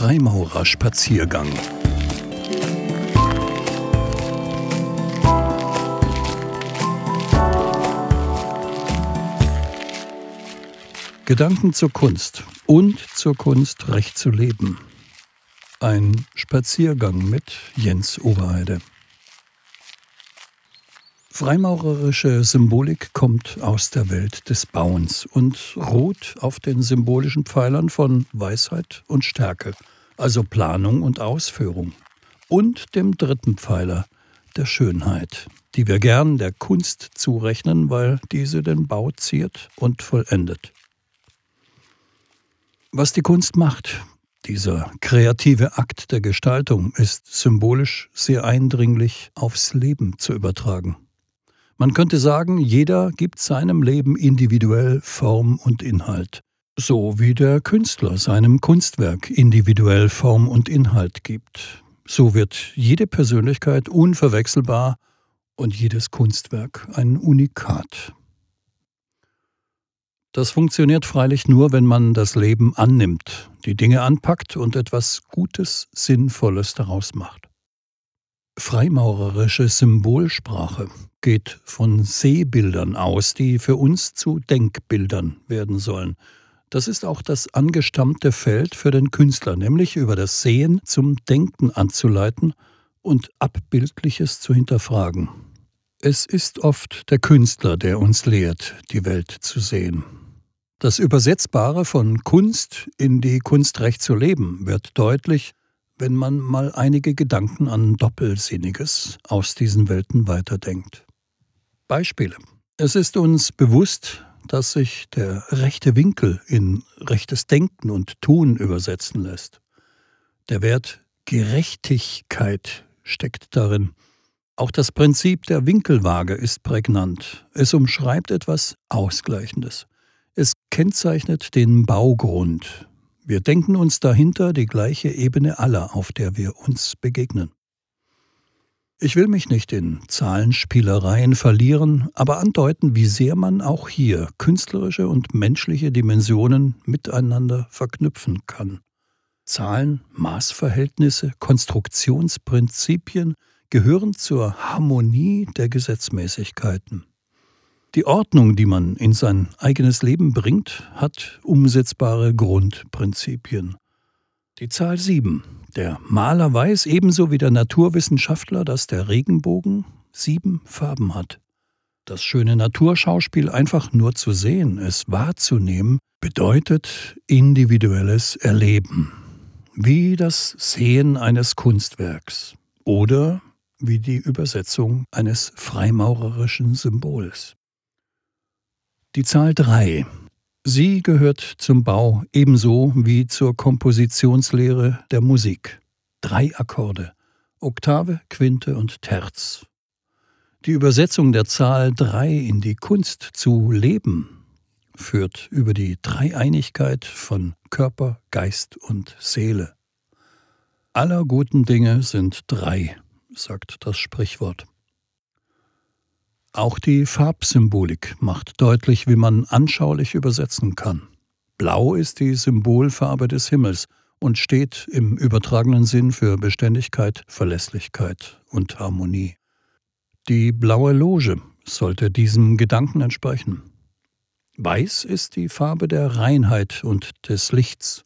Freimaurerspaziergang. Gedanken zur Kunst und zur Kunst recht zu leben. Ein Spaziergang mit Jens Oberheide. Freimaurerische Symbolik kommt aus der Welt des Bauens und ruht auf den symbolischen Pfeilern von Weisheit und Stärke, also Planung und Ausführung, und dem dritten Pfeiler, der Schönheit, die wir gern der Kunst zurechnen, weil diese den Bau ziert und vollendet. Was die Kunst macht, dieser kreative Akt der Gestaltung, ist symbolisch sehr eindringlich aufs Leben zu übertragen. Man könnte sagen, jeder gibt seinem Leben individuell Form und Inhalt, so wie der Künstler seinem Kunstwerk individuell Form und Inhalt gibt. So wird jede Persönlichkeit unverwechselbar und jedes Kunstwerk ein Unikat. Das funktioniert freilich nur, wenn man das Leben annimmt, die Dinge anpackt und etwas Gutes, Sinnvolles daraus macht. Freimaurerische Symbolsprache geht von Sehbildern aus, die für uns zu Denkbildern werden sollen. Das ist auch das angestammte Feld für den Künstler, nämlich über das Sehen zum Denken anzuleiten und Abbildliches zu hinterfragen. Es ist oft der Künstler, der uns lehrt, die Welt zu sehen. Das Übersetzbare von Kunst in die Kunst recht zu leben wird deutlich, wenn man mal einige Gedanken an Doppelsinniges aus diesen Welten weiterdenkt. Beispiele. Es ist uns bewusst, dass sich der rechte Winkel in rechtes Denken und Tun übersetzen lässt. Der Wert Gerechtigkeit steckt darin. Auch das Prinzip der Winkelwaage ist prägnant. Es umschreibt etwas Ausgleichendes. Es kennzeichnet den Baugrund. Wir denken uns dahinter die gleiche Ebene aller, auf der wir uns begegnen. Ich will mich nicht in Zahlenspielereien verlieren, aber andeuten, wie sehr man auch hier künstlerische und menschliche Dimensionen miteinander verknüpfen kann. Zahlen, Maßverhältnisse, Konstruktionsprinzipien gehören zur Harmonie der Gesetzmäßigkeiten. Die Ordnung, die man in sein eigenes Leben bringt, hat umsetzbare Grundprinzipien. Die Zahl 7 der Maler weiß ebenso wie der Naturwissenschaftler, dass der Regenbogen sieben Farben hat. Das schöne Naturschauspiel einfach nur zu sehen, es wahrzunehmen, bedeutet individuelles Erleben, wie das Sehen eines Kunstwerks oder wie die Übersetzung eines freimaurerischen Symbols. Die Zahl 3 Sie gehört zum Bau ebenso wie zur Kompositionslehre der Musik. Drei Akkorde Oktave, Quinte und Terz. Die Übersetzung der Zahl 3 in die Kunst zu leben führt über die Dreieinigkeit von Körper, Geist und Seele. Aller guten Dinge sind drei, sagt das Sprichwort. Auch die Farbsymbolik macht deutlich, wie man anschaulich übersetzen kann. Blau ist die Symbolfarbe des Himmels und steht im übertragenen Sinn für Beständigkeit, Verlässlichkeit und Harmonie. Die blaue Loge sollte diesem Gedanken entsprechen. Weiß ist die Farbe der Reinheit und des Lichts.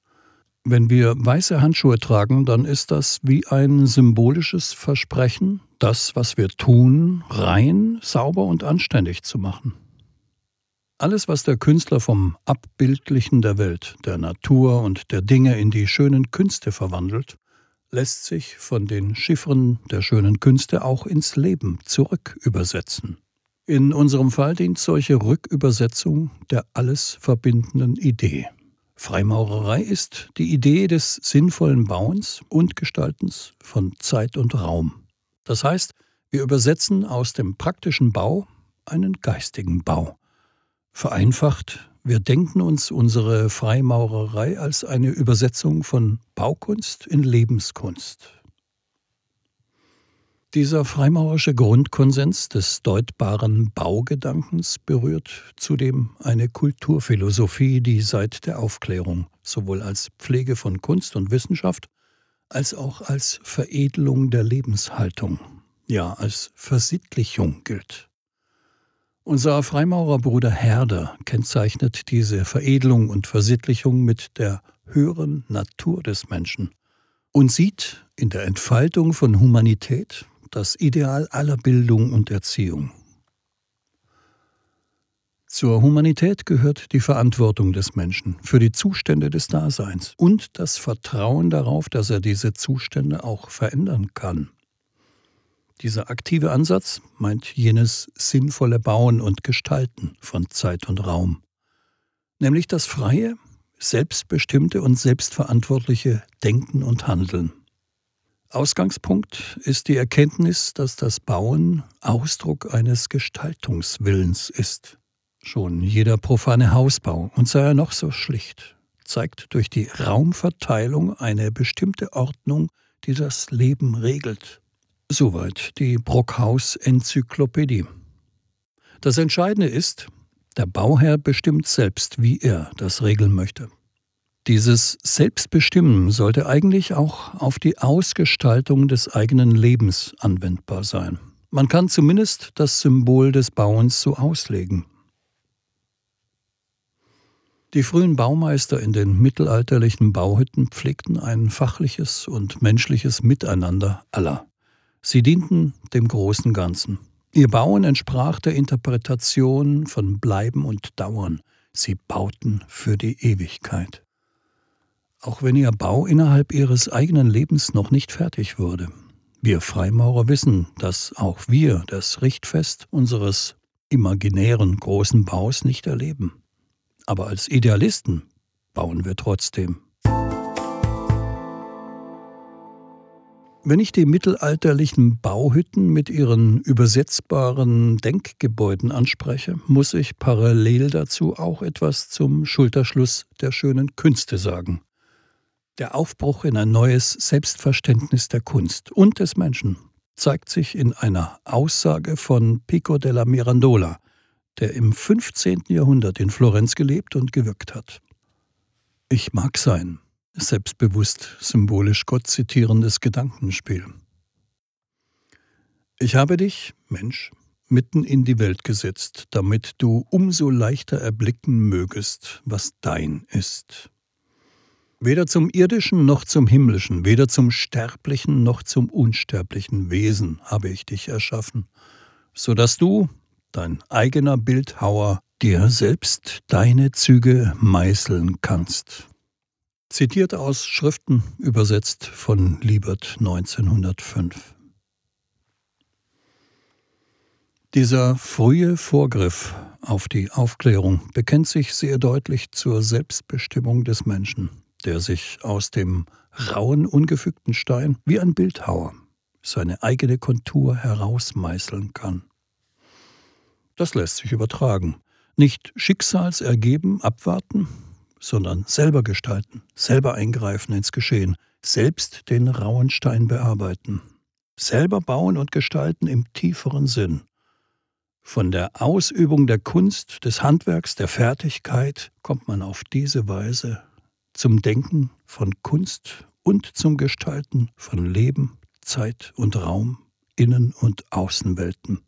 Wenn wir weiße Handschuhe tragen, dann ist das wie ein symbolisches Versprechen, das, was wir tun, rein, sauber und anständig zu machen. Alles, was der Künstler vom Abbildlichen der Welt, der Natur und der Dinge in die schönen Künste verwandelt, lässt sich von den Chiffren der schönen Künste auch ins Leben zurück übersetzen. In unserem Fall dient solche Rückübersetzung der alles verbindenden Idee. Freimaurerei ist die Idee des sinnvollen Bauens und Gestaltens von Zeit und Raum. Das heißt, wir übersetzen aus dem praktischen Bau einen geistigen Bau. Vereinfacht, wir denken uns unsere Freimaurerei als eine Übersetzung von Baukunst in Lebenskunst. Dieser freimaurerische Grundkonsens des deutbaren Baugedankens berührt zudem eine Kulturphilosophie, die seit der Aufklärung sowohl als Pflege von Kunst und Wissenschaft als auch als Veredelung der Lebenshaltung, ja als Versittlichung gilt. Unser Freimaurerbruder Herder kennzeichnet diese Veredelung und Versittlichung mit der höheren Natur des Menschen und sieht in der Entfaltung von Humanität das Ideal aller Bildung und Erziehung. Zur Humanität gehört die Verantwortung des Menschen für die Zustände des Daseins und das Vertrauen darauf, dass er diese Zustände auch verändern kann. Dieser aktive Ansatz meint jenes sinnvolle Bauen und Gestalten von Zeit und Raum, nämlich das freie, selbstbestimmte und selbstverantwortliche Denken und Handeln. Ausgangspunkt ist die Erkenntnis, dass das Bauen Ausdruck eines Gestaltungswillens ist. Schon jeder profane Hausbau, und sei er noch so schlicht, zeigt durch die Raumverteilung eine bestimmte Ordnung, die das Leben regelt. Soweit die Brockhaus-Enzyklopädie. Das Entscheidende ist, der Bauherr bestimmt selbst, wie er das regeln möchte. Dieses Selbstbestimmen sollte eigentlich auch auf die Ausgestaltung des eigenen Lebens anwendbar sein. Man kann zumindest das Symbol des Bauens so auslegen. Die frühen Baumeister in den mittelalterlichen Bauhütten pflegten ein fachliches und menschliches Miteinander aller. Sie dienten dem großen Ganzen. Ihr Bauen entsprach der Interpretation von Bleiben und Dauern. Sie bauten für die Ewigkeit auch wenn ihr Bau innerhalb ihres eigenen Lebens noch nicht fertig wurde. Wir Freimaurer wissen, dass auch wir das Richtfest unseres imaginären großen Baus nicht erleben. Aber als Idealisten bauen wir trotzdem. Wenn ich die mittelalterlichen Bauhütten mit ihren übersetzbaren Denkgebäuden anspreche, muss ich parallel dazu auch etwas zum Schulterschluss der schönen Künste sagen. Der Aufbruch in ein neues Selbstverständnis der Kunst und des Menschen zeigt sich in einer Aussage von Pico della Mirandola, der im 15. Jahrhundert in Florenz gelebt und gewirkt hat. Ich mag sein, selbstbewusst, symbolisch Gott zitierendes Gedankenspiel. Ich habe dich, Mensch, mitten in die Welt gesetzt, damit du umso leichter erblicken mögest, was dein ist. Weder zum irdischen noch zum himmlischen, weder zum sterblichen noch zum unsterblichen Wesen habe ich dich erschaffen, so dass du, dein eigener Bildhauer, dir selbst deine Züge meißeln kannst. Zitiert aus Schriften, übersetzt von Liebert 1905. Dieser frühe Vorgriff auf die Aufklärung bekennt sich sehr deutlich zur Selbstbestimmung des Menschen der sich aus dem rauen, ungefügten Stein wie ein Bildhauer seine eigene Kontur herausmeißeln kann. Das lässt sich übertragen. Nicht schicksalsergeben abwarten, sondern selber gestalten, selber eingreifen ins Geschehen, selbst den rauen Stein bearbeiten, selber bauen und gestalten im tieferen Sinn. Von der Ausübung der Kunst, des Handwerks, der Fertigkeit kommt man auf diese Weise zum Denken von Kunst und zum Gestalten von Leben, Zeit und Raum, Innen- und Außenwelten.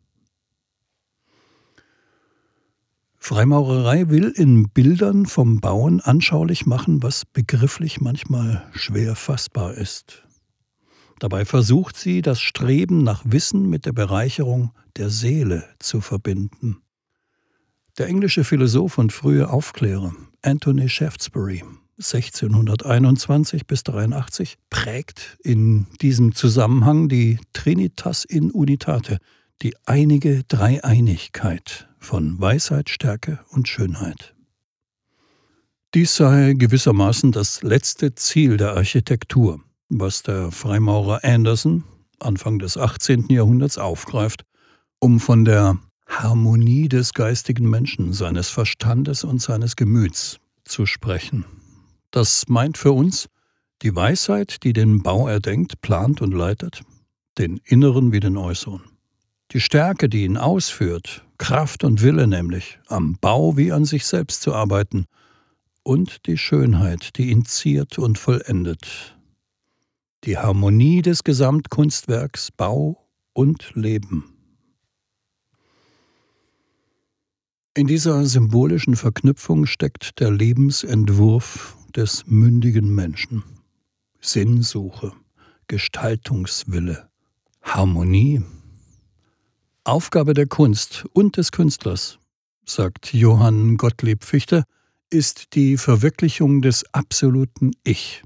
Freimaurerei will in Bildern vom Bauen anschaulich machen, was begrifflich manchmal schwer fassbar ist. Dabei versucht sie, das Streben nach Wissen mit der Bereicherung der Seele zu verbinden. Der englische Philosoph und frühe Aufklärer Anthony Shaftesbury 1621 bis 83 prägt in diesem Zusammenhang die Trinitas in Unitate, die einige Dreieinigkeit von Weisheit, Stärke und Schönheit. Dies sei gewissermaßen das letzte Ziel der Architektur, was der Freimaurer Anderson Anfang des 18. Jahrhunderts aufgreift, um von der Harmonie des geistigen Menschen, seines Verstandes und seines Gemüts zu sprechen. Das meint für uns die Weisheit, die den Bau erdenkt, plant und leitet, den inneren wie den äußeren. Die Stärke, die ihn ausführt, Kraft und Wille nämlich, am Bau wie an sich selbst zu arbeiten, und die Schönheit, die ihn ziert und vollendet. Die Harmonie des Gesamtkunstwerks Bau und Leben. In dieser symbolischen Verknüpfung steckt der Lebensentwurf des mündigen Menschen. Sinnsuche, Gestaltungswille, Harmonie. Aufgabe der Kunst und des Künstlers, sagt Johann Gottlieb Fichte, ist die Verwirklichung des absoluten Ich,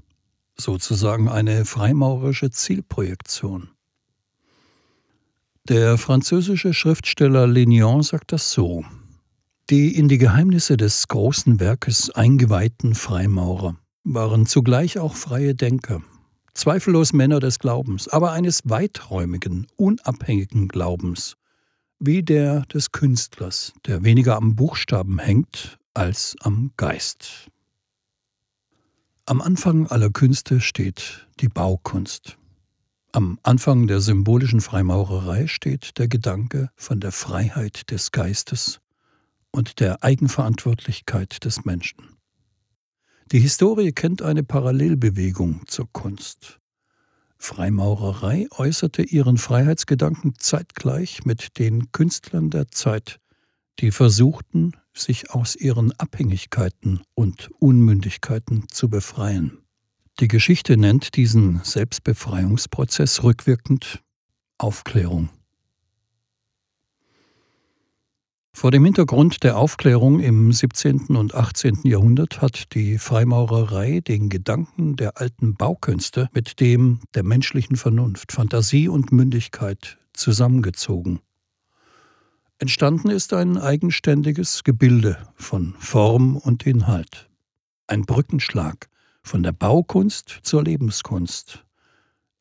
sozusagen eine freimaurerische Zielprojektion. Der französische Schriftsteller Lignon sagt das so. Die in die Geheimnisse des großen Werkes eingeweihten Freimaurer waren zugleich auch freie Denker, zweifellos Männer des Glaubens, aber eines weiträumigen, unabhängigen Glaubens, wie der des Künstlers, der weniger am Buchstaben hängt als am Geist. Am Anfang aller Künste steht die Baukunst. Am Anfang der symbolischen Freimaurerei steht der Gedanke von der Freiheit des Geistes und der Eigenverantwortlichkeit des Menschen. Die Historie kennt eine Parallelbewegung zur Kunst. Freimaurerei äußerte ihren Freiheitsgedanken zeitgleich mit den Künstlern der Zeit, die versuchten, sich aus ihren Abhängigkeiten und Unmündigkeiten zu befreien. Die Geschichte nennt diesen Selbstbefreiungsprozess rückwirkend Aufklärung. Vor dem Hintergrund der Aufklärung im 17. und 18. Jahrhundert hat die Freimaurerei den Gedanken der alten Baukünste mit dem der menschlichen Vernunft, Fantasie und Mündigkeit zusammengezogen. Entstanden ist ein eigenständiges Gebilde von Form und Inhalt. Ein Brückenschlag von der Baukunst zur Lebenskunst,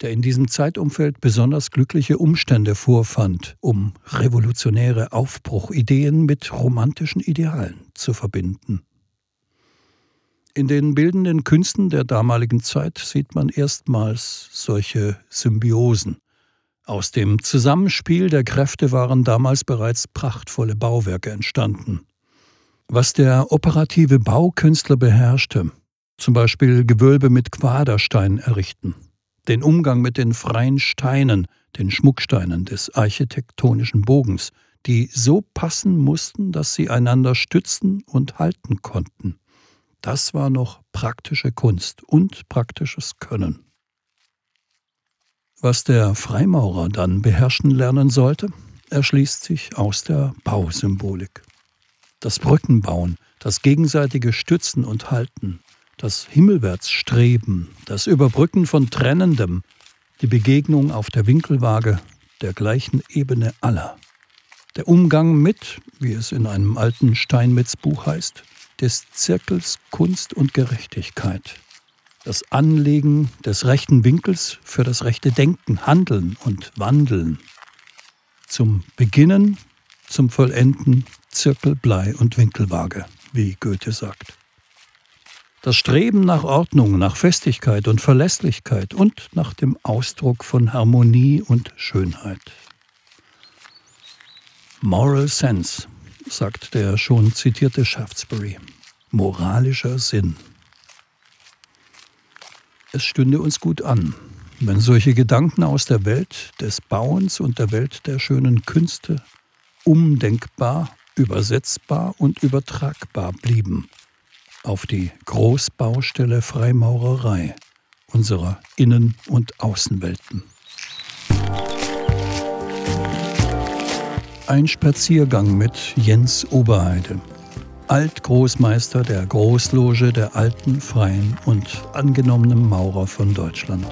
der in diesem Zeitumfeld besonders glückliche Umstände vorfand, um revolutionäre Aufbruchideen mit romantischen Idealen zu verbinden. In den bildenden Künsten der damaligen Zeit sieht man erstmals solche Symbiosen, aus dem Zusammenspiel der Kräfte waren damals bereits prachtvolle Bauwerke entstanden. Was der operative Baukünstler beherrschte, zum Beispiel Gewölbe mit Quaderstein errichten, den Umgang mit den freien Steinen, den Schmucksteinen des architektonischen Bogens, die so passen mussten, dass sie einander stützen und halten konnten. Das war noch praktische Kunst und praktisches Können. Was der Freimaurer dann beherrschen lernen sollte, erschließt sich aus der Bausymbolik. Das Brückenbauen, das gegenseitige Stützen und Halten, das Himmelwärtsstreben, das Überbrücken von Trennendem, die Begegnung auf der Winkelwaage der gleichen Ebene aller. Der Umgang mit, wie es in einem alten Steinmetz-Buch heißt, des Zirkels Kunst und Gerechtigkeit, das Anlegen des rechten Winkels für das rechte Denken, Handeln und Wandeln. Zum Beginnen, zum Vollenden Zirkel, Blei und Winkelwaage, wie Goethe sagt. Das Streben nach Ordnung, nach Festigkeit und Verlässlichkeit und nach dem Ausdruck von Harmonie und Schönheit. Moral Sense, sagt der schon zitierte Shaftesbury. Moralischer Sinn. Es stünde uns gut an, wenn solche Gedanken aus der Welt des Bauens und der Welt der schönen Künste umdenkbar, übersetzbar und übertragbar blieben auf die Großbaustelle Freimaurerei unserer Innen- und Außenwelten. Ein Spaziergang mit Jens Oberheide. Altgroßmeister der Großloge der alten, freien und angenommenen Maurer von Deutschland.